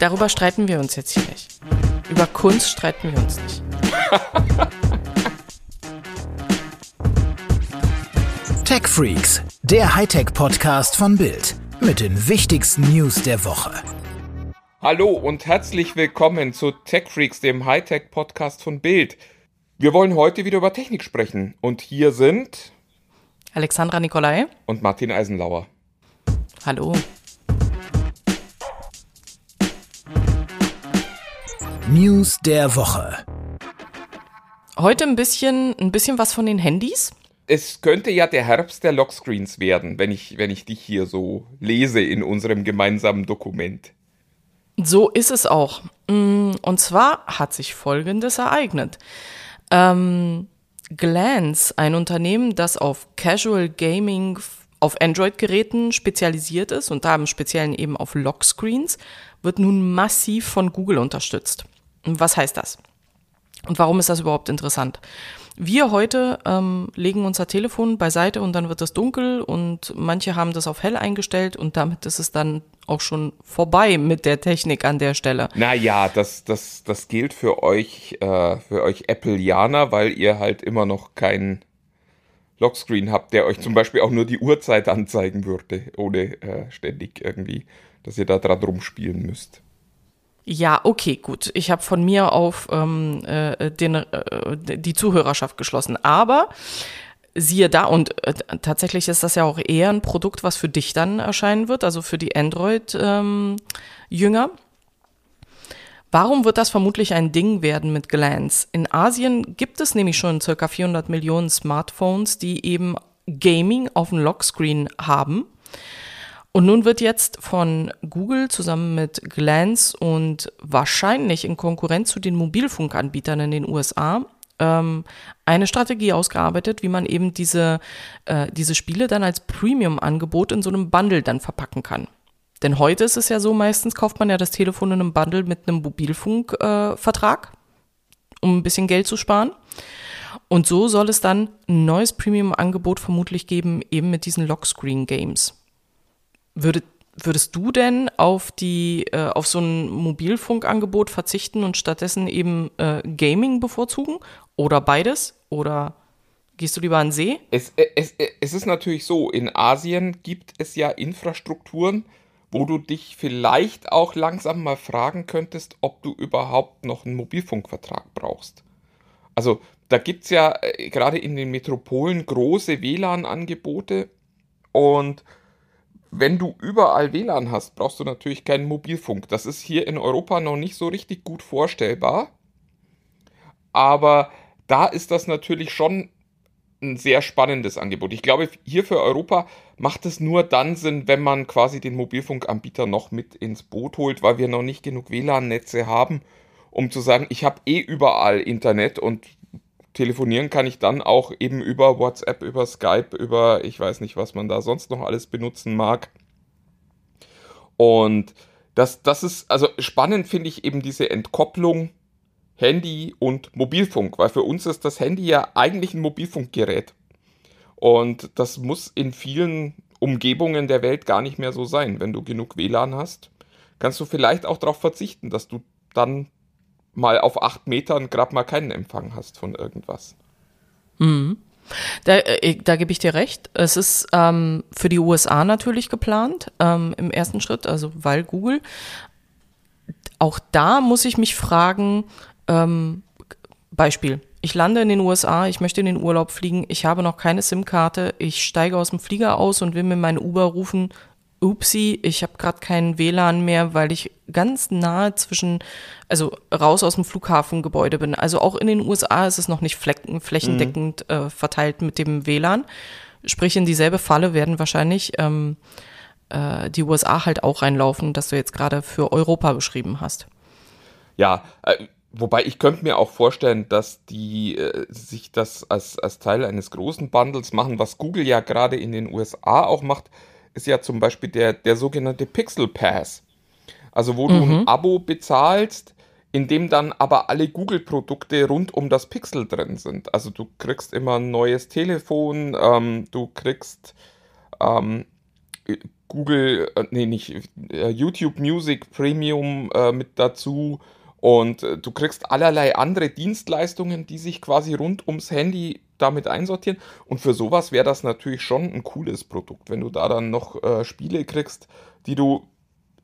darüber streiten wir uns jetzt hier nicht. Über Kunst streiten wir uns nicht. Tech Freaks, der Hightech-Podcast von Bild. Mit den wichtigsten News der Woche. Hallo und herzlich willkommen zu Tech Freaks, dem Hightech-Podcast von Bild. Wir wollen heute wieder über Technik sprechen. Und hier sind Alexandra Nikolai und Martin Eisenlauer. Hallo. News der Woche. Heute ein bisschen, ein bisschen was von den Handys. Es könnte ja der Herbst der Lockscreens werden, wenn ich, wenn ich dich hier so lese in unserem gemeinsamen Dokument. So ist es auch. Mm, und zwar hat sich Folgendes ereignet. Ähm, Glance, ein Unternehmen, das auf Casual Gaming auf Android-Geräten spezialisiert ist und da im Speziellen eben auf Lockscreens, wird nun massiv von Google unterstützt. Was heißt das? Und warum ist das überhaupt interessant? Wir heute ähm, legen unser Telefon beiseite und dann wird es dunkel und manche haben das auf hell eingestellt und damit ist es dann auch schon vorbei mit der Technik an der Stelle. Naja, das, das, das gilt für euch, äh, für euch Appleianer, weil ihr halt immer noch keinen Lockscreen habt, der euch zum Beispiel auch nur die Uhrzeit anzeigen würde, ohne äh, ständig irgendwie, dass ihr da dran rumspielen müsst. Ja, okay, gut. Ich habe von mir auf ähm, äh, den, äh, die Zuhörerschaft geschlossen. Aber siehe da, und äh, tatsächlich ist das ja auch eher ein Produkt, was für dich dann erscheinen wird, also für die Android-Jünger. Ähm, Warum wird das vermutlich ein Ding werden mit Glance? In Asien gibt es nämlich schon circa 400 Millionen Smartphones, die eben Gaming auf dem Lockscreen haben. Und nun wird jetzt von Google zusammen mit Glance und wahrscheinlich in Konkurrenz zu den Mobilfunkanbietern in den USA ähm, eine Strategie ausgearbeitet, wie man eben diese, äh, diese Spiele dann als Premium-Angebot in so einem Bundle dann verpacken kann. Denn heute ist es ja so, meistens kauft man ja das Telefon in einem Bundle mit einem Mobilfunkvertrag, äh, um ein bisschen Geld zu sparen. Und so soll es dann ein neues Premium-Angebot vermutlich geben, eben mit diesen Lockscreen-Games. Würde, würdest du denn auf die äh, auf so ein Mobilfunkangebot verzichten und stattdessen eben äh, Gaming bevorzugen oder beides oder gehst du lieber an den See? Es, es, es ist natürlich so, in Asien gibt es ja Infrastrukturen, wo du dich vielleicht auch langsam mal fragen könntest, ob du überhaupt noch einen Mobilfunkvertrag brauchst. Also da gibt es ja äh, gerade in den Metropolen große WLAN-Angebote und wenn du überall WLAN hast, brauchst du natürlich keinen Mobilfunk. Das ist hier in Europa noch nicht so richtig gut vorstellbar. Aber da ist das natürlich schon ein sehr spannendes Angebot. Ich glaube, hier für Europa macht es nur dann Sinn, wenn man quasi den Mobilfunkanbieter noch mit ins Boot holt, weil wir noch nicht genug WLAN-Netze haben, um zu sagen, ich habe eh überall Internet und telefonieren kann ich dann auch eben über WhatsApp, über Skype, über ich weiß nicht, was man da sonst noch alles benutzen mag. Und das, das ist, also spannend finde ich eben diese Entkopplung Handy und Mobilfunk, weil für uns ist das Handy ja eigentlich ein Mobilfunkgerät. Und das muss in vielen Umgebungen der Welt gar nicht mehr so sein. Wenn du genug WLAN hast, kannst du vielleicht auch darauf verzichten, dass du dann mal auf acht Metern gerade mal keinen Empfang hast von irgendwas. Mhm. Da, äh, da gebe ich dir recht. Es ist ähm, für die USA natürlich geplant ähm, im ersten Schritt, also weil Google. Auch da muss ich mich fragen, ähm, Beispiel. Ich lande in den USA, ich möchte in den Urlaub fliegen, ich habe noch keine SIM-Karte, ich steige aus dem Flieger aus und will mir meine Uber rufen. Upsi, ich habe gerade keinen WLAN mehr, weil ich ganz nahe zwischen, also raus aus dem Flughafengebäude bin. Also auch in den USA ist es noch nicht flecken, flächendeckend mhm. äh, verteilt mit dem WLAN. Sprich, in dieselbe Falle werden wahrscheinlich ähm, äh, die USA halt auch reinlaufen, dass du jetzt gerade für Europa beschrieben hast. Ja, äh, Wobei ich könnte mir auch vorstellen, dass die äh, sich das als, als Teil eines großen Bundles machen. Was Google ja gerade in den USA auch macht, ist ja zum Beispiel der, der sogenannte Pixel Pass. Also wo mhm. du ein mhm. Abo bezahlst, in dem dann aber alle Google-Produkte rund um das Pixel drin sind. Also du kriegst immer ein neues Telefon, ähm, du kriegst ähm, Google, äh, nee, nicht äh, YouTube Music Premium äh, mit dazu und äh, du kriegst allerlei andere Dienstleistungen, die sich quasi rund ums Handy damit einsortieren. Und für sowas wäre das natürlich schon ein cooles Produkt, wenn du da dann noch äh, Spiele kriegst, die du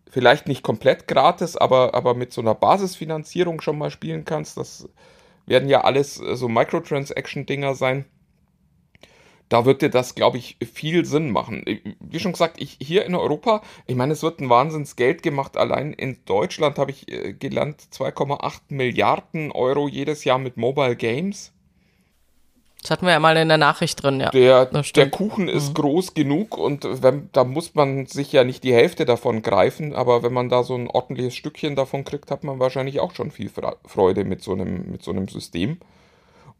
vielleicht nicht komplett gratis, aber, aber mit so einer Basisfinanzierung schon mal spielen kannst. Das werden ja alles äh, so Microtransaction-Dinger sein da wird dir das, glaube ich, viel Sinn machen. Wie schon gesagt, ich hier in Europa, ich meine, es wird ein Wahnsinns Geld gemacht. Allein in Deutschland habe ich äh, gelernt, 2,8 Milliarden Euro jedes Jahr mit Mobile Games. Das hatten wir ja mal in der Nachricht drin, ja. Der, der Kuchen ist mhm. groß genug und wenn, da muss man sich ja nicht die Hälfte davon greifen, aber wenn man da so ein ordentliches Stückchen davon kriegt, hat man wahrscheinlich auch schon viel Freude mit so einem, mit so einem System.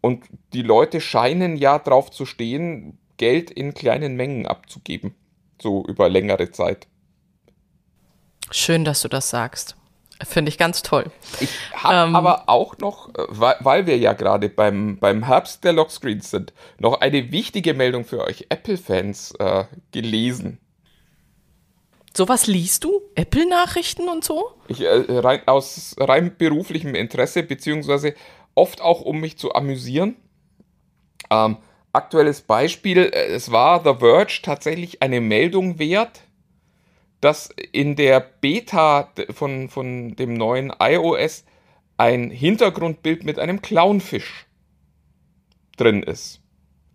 Und die Leute scheinen ja drauf zu stehen, Geld in kleinen Mengen abzugeben. So über längere Zeit. Schön, dass du das sagst. Finde ich ganz toll. Ich habe ähm, aber auch noch, äh, weil, weil wir ja gerade beim, beim Herbst der Lockscreens sind, noch eine wichtige Meldung für euch Apple-Fans äh, gelesen. Sowas liest du? Apple-Nachrichten und so? Ich, äh, rein, aus rein beruflichem Interesse, beziehungsweise oft auch um mich zu amüsieren. Ähm, aktuelles Beispiel, äh, es war The Verge tatsächlich eine Meldung wert, dass in der Beta von, von dem neuen iOS ein Hintergrundbild mit einem Clownfisch drin ist.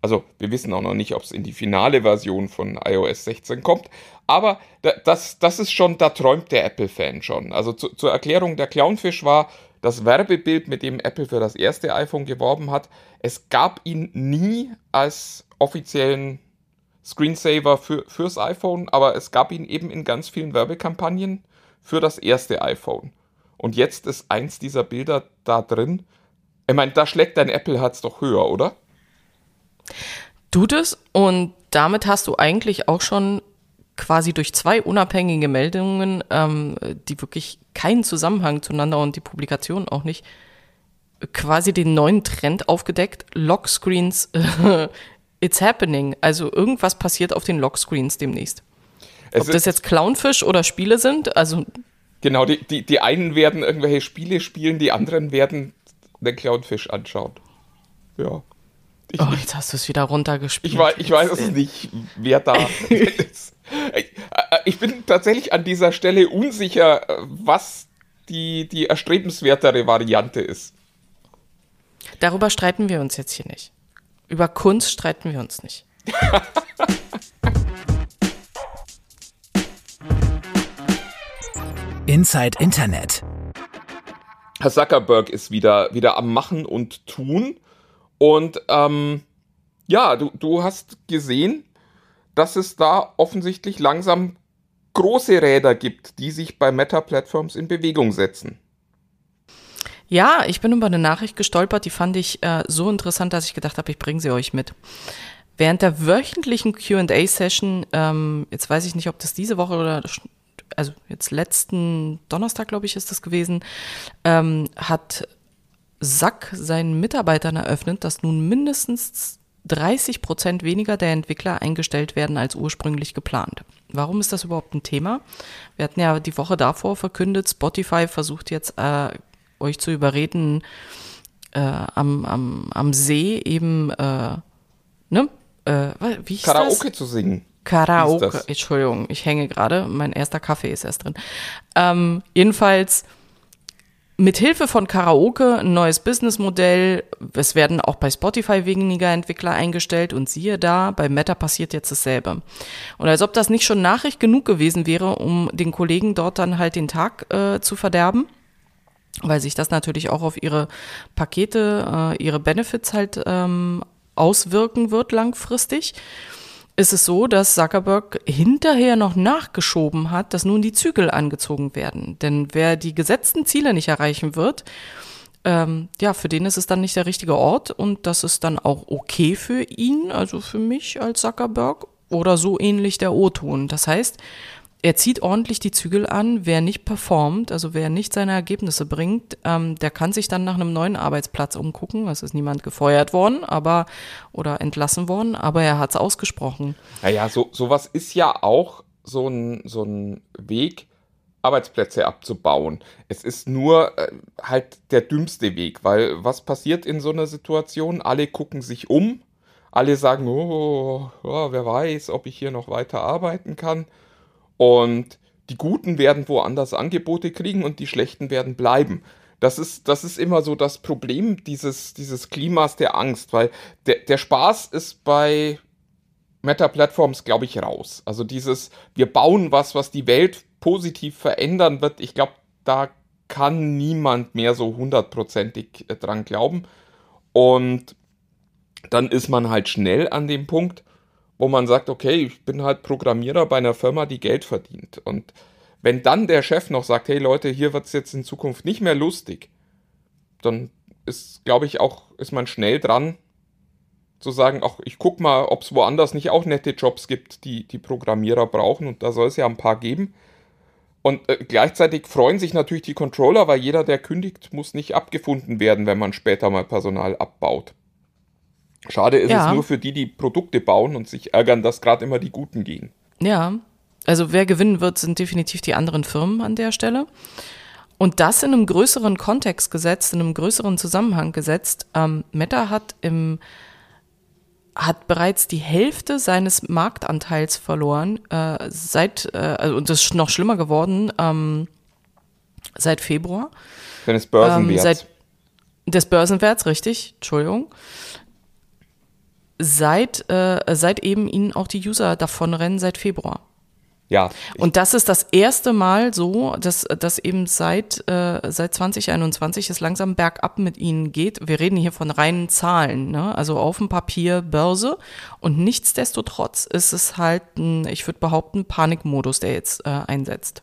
Also wir wissen auch noch nicht, ob es in die finale Version von iOS 16 kommt, aber das, das ist schon, da träumt der Apple-Fan schon. Also zu, zur Erklärung, der Clownfisch war das Werbebild, mit dem Apple für das erste iPhone geworben hat, es gab ihn nie als offiziellen Screensaver für, fürs iPhone, aber es gab ihn eben in ganz vielen Werbekampagnen für das erste iPhone. Und jetzt ist eins dieser Bilder da drin. Ich meine, da schlägt dein Apple-Herz doch höher, oder? Tut es und damit hast du eigentlich auch schon quasi durch zwei unabhängige Meldungen, ähm, die wirklich keinen Zusammenhang zueinander und die Publikation auch nicht, quasi den neuen Trend aufgedeckt. Lockscreens, äh, it's happening. Also irgendwas passiert auf den Lockscreens demnächst. Es Ob das jetzt Clownfish oder Spiele sind, also. Genau, die, die, die einen werden irgendwelche Spiele spielen, die anderen werden den Clownfish anschauen. Ja. Ich, oh, jetzt hast du es wieder runtergespielt. Ich, weiß, ich weiß es nicht, wer da ist. Ich bin tatsächlich an dieser Stelle unsicher, was die, die erstrebenswertere Variante ist. Darüber streiten wir uns jetzt hier nicht. Über Kunst streiten wir uns nicht. Inside Internet. Herr Zuckerberg ist wieder, wieder am Machen und Tun. Und ähm, ja, du, du hast gesehen, dass es da offensichtlich langsam große Räder gibt, die sich bei Meta-Platforms in Bewegung setzen. Ja, ich bin über eine Nachricht gestolpert, die fand ich äh, so interessant, dass ich gedacht habe, ich bringe sie euch mit. Während der wöchentlichen QA-Session, ähm, jetzt weiß ich nicht, ob das diese Woche oder also jetzt letzten Donnerstag, glaube ich, ist das gewesen, ähm, hat Sack seinen Mitarbeitern eröffnet, dass nun mindestens 30 Prozent weniger der Entwickler eingestellt werden als ursprünglich geplant. Warum ist das überhaupt ein Thema? Wir hatten ja die Woche davor verkündet, Spotify versucht jetzt äh, euch zu überreden, äh, am, am, am See eben, äh, ne? Äh, wie hieß Karaoke das? zu singen. Karaoke, Entschuldigung, ich hänge gerade, mein erster Kaffee ist erst drin. Ähm, jedenfalls mit Hilfe von Karaoke ein neues Businessmodell. Es werden auch bei Spotify weniger Entwickler eingestellt und siehe da, bei Meta passiert jetzt dasselbe. Und als ob das nicht schon Nachricht genug gewesen wäre, um den Kollegen dort dann halt den Tag äh, zu verderben, weil sich das natürlich auch auf ihre Pakete, äh, ihre Benefits halt ähm, auswirken wird langfristig ist es so, dass Zuckerberg hinterher noch nachgeschoben hat, dass nun die Zügel angezogen werden. Denn wer die gesetzten Ziele nicht erreichen wird, ähm, ja, für den ist es dann nicht der richtige Ort und das ist dann auch okay für ihn, also für mich als Zuckerberg oder so ähnlich der O-Ton. Das heißt, er zieht ordentlich die Zügel an. Wer nicht performt, also wer nicht seine Ergebnisse bringt, ähm, der kann sich dann nach einem neuen Arbeitsplatz umgucken. Es ist niemand gefeuert worden, aber oder entlassen worden, aber er hat es ausgesprochen. Naja, so sowas ist ja auch so ein, so ein Weg, Arbeitsplätze abzubauen. Es ist nur äh, halt der dümmste Weg, weil was passiert in so einer Situation? Alle gucken sich um, alle sagen, oh, oh, wer weiß, ob ich hier noch weiter arbeiten kann. Und die Guten werden woanders Angebote kriegen und die Schlechten werden bleiben. Das ist, das ist immer so das Problem dieses, dieses Klimas der Angst, weil der, der Spaß ist bei Meta-Plattforms, glaube ich, raus. Also dieses, wir bauen was, was die Welt positiv verändern wird, ich glaube, da kann niemand mehr so hundertprozentig äh, dran glauben. Und dann ist man halt schnell an dem Punkt, wo man sagt, okay, ich bin halt Programmierer bei einer Firma, die Geld verdient. Und wenn dann der Chef noch sagt, hey Leute, hier wird es jetzt in Zukunft nicht mehr lustig, dann ist, glaube ich, auch, ist man schnell dran zu sagen, ach, ich guck mal, ob es woanders nicht auch nette Jobs gibt, die die Programmierer brauchen. Und da soll es ja ein paar geben. Und äh, gleichzeitig freuen sich natürlich die Controller, weil jeder, der kündigt, muss nicht abgefunden werden, wenn man später mal Personal abbaut. Schade ist ja. es nur für die, die Produkte bauen und sich ärgern, dass gerade immer die Guten gehen. Ja, also wer gewinnen wird, sind definitiv die anderen Firmen an der Stelle. Und das in einem größeren Kontext gesetzt, in einem größeren Zusammenhang gesetzt. Ähm, Meta hat im hat bereits die Hälfte seines Marktanteils verloren, äh, seit, äh, also, und das ist noch schlimmer geworden, ähm, seit Februar. Seines Börsenwerts. Ähm, seit, des Börsenwerts, richtig, Entschuldigung. Seit, äh, seit eben ihnen auch die User davonrennen, seit Februar. Ja. Und das ist das erste Mal so, dass, dass eben seit, äh, seit 2021 es langsam bergab mit ihnen geht. Wir reden hier von reinen Zahlen, ne? also auf dem Papier Börse. Und nichtsdestotrotz ist es halt ein, ich würde behaupten, Panikmodus, der jetzt äh, einsetzt.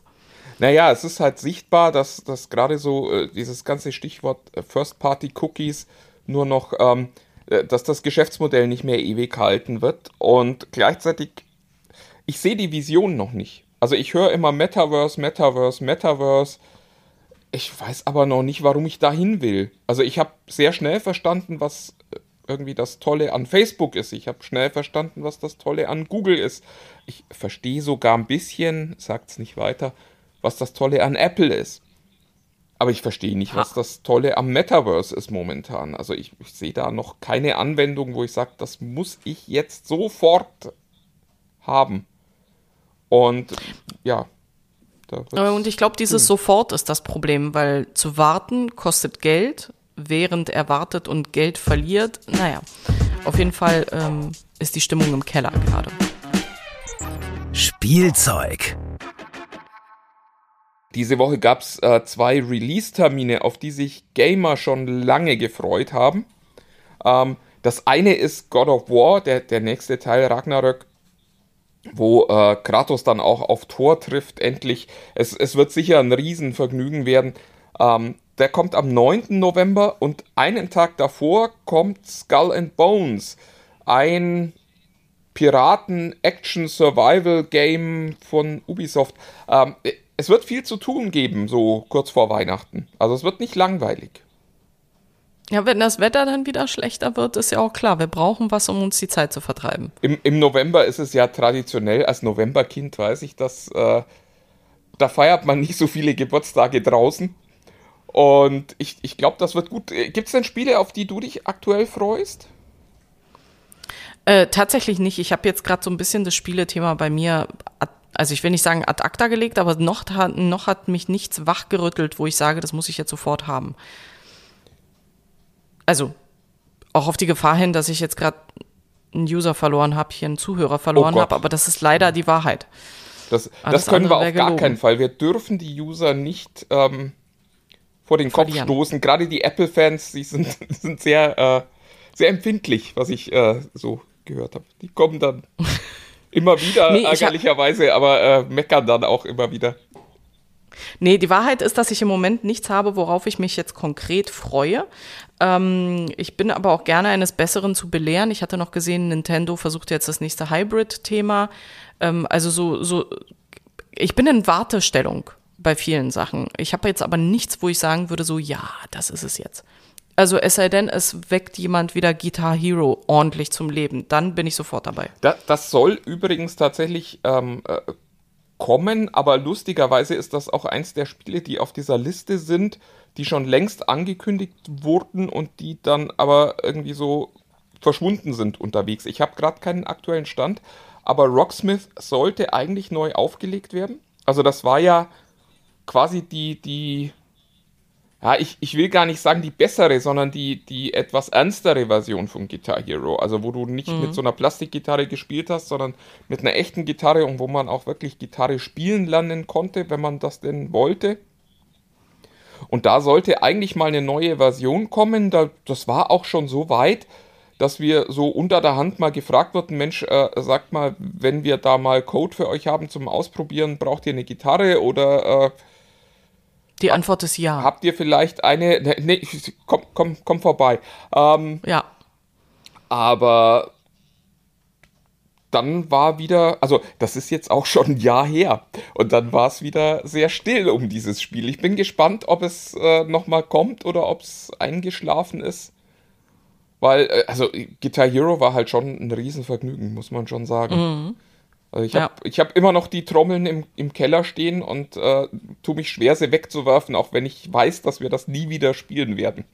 Naja, es ist halt sichtbar, dass, dass gerade so äh, dieses ganze Stichwort äh, First-Party-Cookies nur noch, ähm, äh, dass das Geschäftsmodell nicht mehr ewig halten wird. Und gleichzeitig ich sehe die Vision noch nicht. Also ich höre immer Metaverse, Metaverse, Metaverse. Ich weiß aber noch nicht, warum ich dahin will. Also ich habe sehr schnell verstanden, was äh, irgendwie das Tolle an Facebook ist. Ich habe schnell verstanden, was das Tolle an Google ist. Ich verstehe sogar ein bisschen, sagt es nicht weiter, was das Tolle an Apple ist. Aber ich verstehe nicht, was das Tolle am Metaverse ist momentan. Also ich, ich sehe da noch keine Anwendung, wo ich sage, das muss ich jetzt sofort haben. Und ja. Und ich glaube, dieses hm. sofort ist das Problem, weil zu warten kostet Geld, während er wartet und Geld verliert. Naja, auf jeden Fall ähm, ist die Stimmung im Keller gerade. Spielzeug. Diese Woche gab es äh, zwei Release-Termine, auf die sich Gamer schon lange gefreut haben. Ähm, das eine ist God of War, der, der nächste Teil Ragnarök wo äh, Kratos dann auch auf Thor trifft, endlich. Es, es wird sicher ein Riesenvergnügen werden. Ähm, der kommt am 9. November und einen Tag davor kommt Skull and Bones, ein Piraten-Action-Survival-Game von Ubisoft. Ähm, es wird viel zu tun geben, so kurz vor Weihnachten. Also es wird nicht langweilig. Ja, wenn das Wetter dann wieder schlechter wird, ist ja auch klar, wir brauchen was, um uns die Zeit zu vertreiben. Im, im November ist es ja traditionell, als Novemberkind weiß ich, dass äh, da feiert man nicht so viele Geburtstage draußen. Und ich, ich glaube, das wird gut. Gibt es denn Spiele, auf die du dich aktuell freust? Äh, tatsächlich nicht. Ich habe jetzt gerade so ein bisschen das Spielethema bei mir, also ich will nicht sagen ad acta gelegt, aber noch, noch hat mich nichts wachgerüttelt, wo ich sage, das muss ich jetzt sofort haben also auch auf die Gefahr hin, dass ich jetzt gerade einen User verloren habe, hier einen Zuhörer verloren oh habe, aber das ist leider die Wahrheit. Das, das können wir auf gar keinen Fall. Wir dürfen die User nicht ähm, vor den Verlieren. Kopf stoßen. Gerade die Apple-Fans, die sind, sind sehr, äh, sehr empfindlich, was ich äh, so gehört habe. Die kommen dann immer wieder, nee, ärgerlicherweise, aber äh, meckern dann auch immer wieder. Nee, die Wahrheit ist, dass ich im Moment nichts habe, worauf ich mich jetzt konkret freue. Ähm, ich bin aber auch gerne eines Besseren zu belehren. Ich hatte noch gesehen, Nintendo versucht jetzt das nächste Hybrid-Thema. Ähm, also so, so, ich bin in Wartestellung bei vielen Sachen. Ich habe jetzt aber nichts, wo ich sagen würde, so, ja, das ist es jetzt. Also es sei denn, es weckt jemand wieder Guitar Hero ordentlich zum Leben, dann bin ich sofort dabei. Das, das soll übrigens tatsächlich ähm, äh, kommen, aber lustigerweise ist das auch eins der Spiele, die auf dieser Liste sind, die schon längst angekündigt wurden und die dann aber irgendwie so verschwunden sind unterwegs. Ich habe gerade keinen aktuellen Stand, aber Rocksmith sollte eigentlich neu aufgelegt werden. Also das war ja quasi die, die, ja, ich, ich will gar nicht sagen die bessere, sondern die, die etwas ernstere Version von Guitar Hero. Also wo du nicht mhm. mit so einer Plastikgitarre gespielt hast, sondern mit einer echten Gitarre und wo man auch wirklich Gitarre spielen lernen konnte, wenn man das denn wollte. Und da sollte eigentlich mal eine neue Version kommen. Da, das war auch schon so weit, dass wir so unter der Hand mal gefragt wurden, Mensch, äh, sagt mal, wenn wir da mal Code für euch haben zum Ausprobieren, braucht ihr eine Gitarre oder... Äh, die Antwort ist ja. Habt ihr vielleicht eine... Ne, nee, komm, komm, komm vorbei. Ähm, ja. Aber dann war wieder, also das ist jetzt auch schon ein Jahr her und dann war es wieder sehr still um dieses Spiel. Ich bin gespannt, ob es äh, nochmal kommt oder ob es eingeschlafen ist. Weil, äh, also Guitar Hero war halt schon ein Riesenvergnügen, muss man schon sagen. Mhm. Also ich habe ja. hab immer noch die Trommeln im, im Keller stehen und äh, tue mich schwer, sie wegzuwerfen, auch wenn ich weiß, dass wir das nie wieder spielen werden.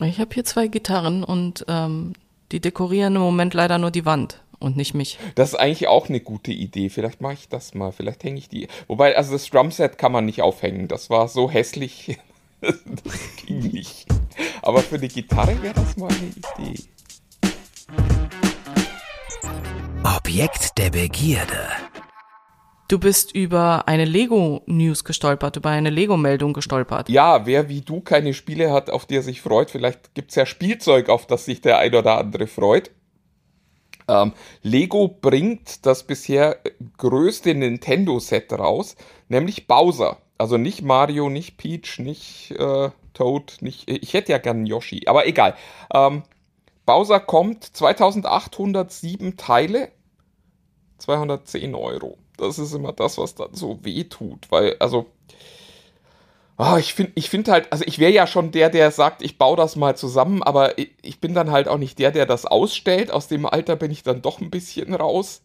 Ich habe hier zwei Gitarren und ähm, die dekorieren im Moment leider nur die Wand und nicht mich. Das ist eigentlich auch eine gute Idee. Vielleicht mache ich das mal. Vielleicht hänge ich die. Wobei, also das Drumset kann man nicht aufhängen. Das war so hässlich. das ging nicht. Aber für die Gitarre wäre das mal eine Idee. Objekt der Begierde. Du bist über eine Lego-News gestolpert, über eine Lego-Meldung gestolpert. Ja, wer wie du keine Spiele hat, auf die er sich freut, vielleicht gibt es ja Spielzeug, auf das sich der ein oder andere freut. Ähm, Lego bringt das bisher größte Nintendo-Set raus, nämlich Bowser. Also nicht Mario, nicht Peach, nicht äh, Toad, nicht. Ich hätte ja gern Yoshi, aber egal. Ähm, Bowser kommt 2807 Teile, 210 Euro. Das ist immer das, was dann so weh tut, weil, also. Oh, ich finde ich find halt, also ich wäre ja schon der, der sagt, ich baue das mal zusammen, aber ich, ich bin dann halt auch nicht der, der das ausstellt. Aus dem Alter bin ich dann doch ein bisschen raus.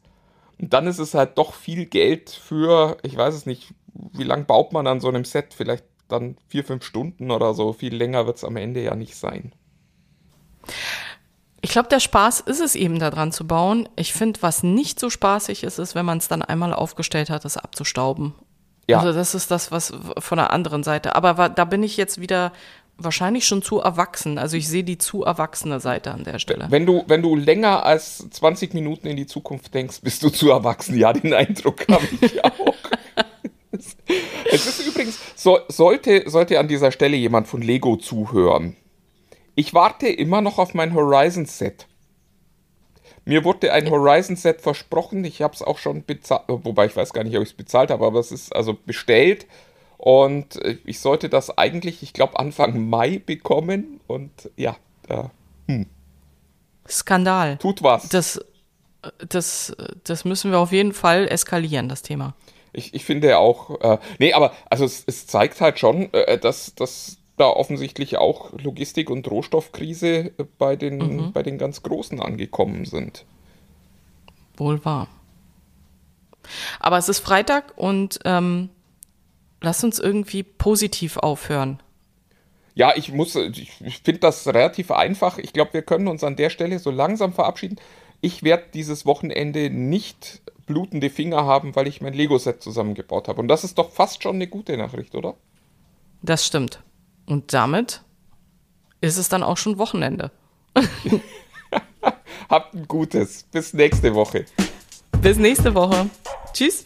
Und dann ist es halt doch viel Geld für, ich weiß es nicht, wie lange baut man an so einem Set? Vielleicht dann vier, fünf Stunden oder so. Viel länger wird es am Ende ja nicht sein. Ich glaube, der Spaß ist es eben daran zu bauen. Ich finde, was nicht so spaßig ist, ist, wenn man es dann einmal aufgestellt hat, es abzustauben. Ja. Also das ist das, was von der anderen Seite. Aber da bin ich jetzt wieder wahrscheinlich schon zu erwachsen. Also ich sehe die zu erwachsene Seite an der Stelle. Wenn du, wenn du länger als 20 Minuten in die Zukunft denkst, bist du zu erwachsen. Ja, den Eindruck habe ich auch. es ist übrigens, so, sollte, sollte an dieser Stelle jemand von Lego zuhören. Ich warte immer noch auf mein Horizon-Set. Mir wurde ein Horizon-Set versprochen. Ich habe es auch schon bezahlt, wobei ich weiß gar nicht, ob ich es bezahlt habe, aber es ist also bestellt. Und äh, ich sollte das eigentlich, ich glaube, Anfang Mai bekommen. Und ja, äh, hm. Skandal. Tut was. Das, das, das müssen wir auf jeden Fall eskalieren, das Thema. Ich, ich finde auch, äh, nee, aber also es, es zeigt halt schon, äh, dass, dass da offensichtlich auch Logistik- und Rohstoffkrise bei den, mhm. bei den ganz Großen angekommen sind. Wohl wahr. Aber es ist Freitag und ähm, lass uns irgendwie positiv aufhören. Ja, ich muss, ich finde das relativ einfach. Ich glaube, wir können uns an der Stelle so langsam verabschieden. Ich werde dieses Wochenende nicht blutende Finger haben, weil ich mein Lego-Set zusammengebaut habe. Und das ist doch fast schon eine gute Nachricht, oder? Das stimmt. Und damit ist es dann auch schon Wochenende. Habt ein gutes. Bis nächste Woche. Bis nächste Woche. Tschüss.